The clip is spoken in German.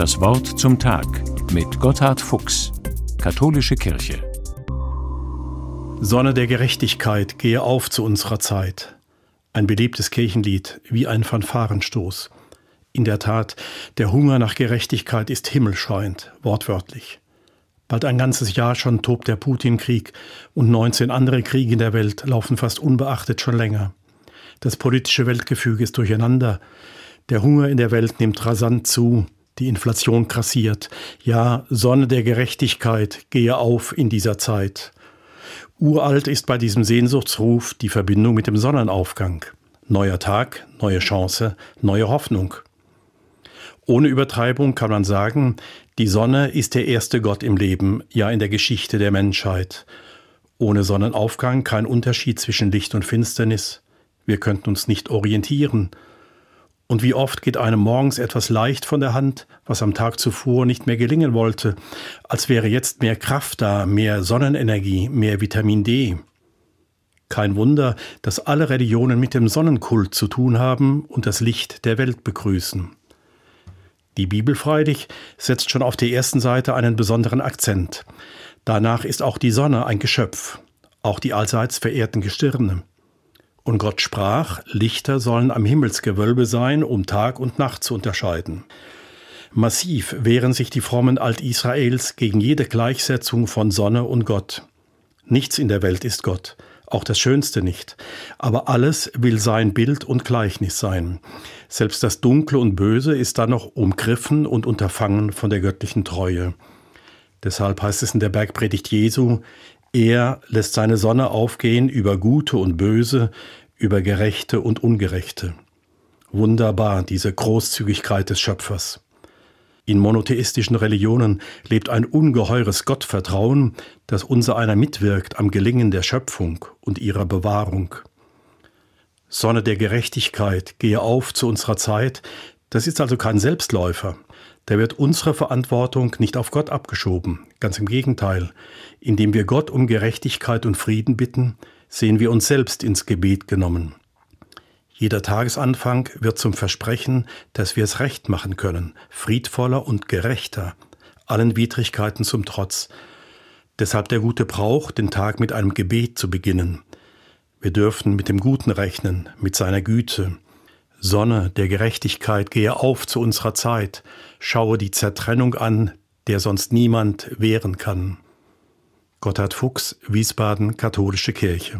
Das Wort zum Tag mit Gotthard Fuchs, Katholische Kirche. Sonne der Gerechtigkeit, gehe auf zu unserer Zeit. Ein beliebtes Kirchenlied, wie ein Fanfarenstoß. In der Tat, der Hunger nach Gerechtigkeit ist himmelschreiend, wortwörtlich. Bald ein ganzes Jahr schon tobt der Putin-Krieg und 19 andere Kriege in der Welt laufen fast unbeachtet schon länger. Das politische Weltgefüge ist durcheinander. Der Hunger in der Welt nimmt rasant zu. Die Inflation krassiert. Ja, Sonne der Gerechtigkeit, gehe auf in dieser Zeit. Uralt ist bei diesem Sehnsuchtsruf die Verbindung mit dem Sonnenaufgang. Neuer Tag, neue Chance, neue Hoffnung. Ohne Übertreibung kann man sagen, die Sonne ist der erste Gott im Leben, ja in der Geschichte der Menschheit. Ohne Sonnenaufgang kein Unterschied zwischen Licht und Finsternis. Wir könnten uns nicht orientieren. Und wie oft geht einem morgens etwas leicht von der Hand, was am Tag zuvor nicht mehr gelingen wollte, als wäre jetzt mehr Kraft da, mehr Sonnenenergie, mehr Vitamin D. Kein Wunder, dass alle Religionen mit dem Sonnenkult zu tun haben und das Licht der Welt begrüßen. Die Bibel freilich setzt schon auf der ersten Seite einen besonderen Akzent. Danach ist auch die Sonne ein Geschöpf, auch die allseits verehrten Gestirne. Und Gott sprach, Lichter sollen am Himmelsgewölbe sein, um Tag und Nacht zu unterscheiden. Massiv wehren sich die frommen Alt-Israels gegen jede Gleichsetzung von Sonne und Gott. Nichts in der Welt ist Gott, auch das Schönste nicht, aber alles will sein Bild und Gleichnis sein. Selbst das Dunkle und Böse ist dann noch umgriffen und unterfangen von der göttlichen Treue. Deshalb heißt es in der Bergpredigt Jesu, er lässt seine Sonne aufgehen über Gute und Böse, über Gerechte und Ungerechte. Wunderbar, diese Großzügigkeit des Schöpfers. In monotheistischen Religionen lebt ein ungeheures Gottvertrauen, das unser einer mitwirkt am Gelingen der Schöpfung und ihrer Bewahrung. Sonne der Gerechtigkeit, gehe auf zu unserer Zeit, das ist also kein Selbstläufer. Da wird unsere Verantwortung nicht auf Gott abgeschoben. Ganz im Gegenteil. Indem wir Gott um Gerechtigkeit und Frieden bitten, sehen wir uns selbst ins Gebet genommen. Jeder Tagesanfang wird zum Versprechen, dass wir es recht machen können, friedvoller und gerechter, allen Widrigkeiten zum Trotz. Deshalb der gute Brauch, den Tag mit einem Gebet zu beginnen. Wir dürfen mit dem Guten rechnen, mit seiner Güte, Sonne der Gerechtigkeit, gehe auf zu unserer Zeit, schaue die Zertrennung an, der sonst niemand wehren kann. Gotthard Fuchs, Wiesbaden, Katholische Kirche.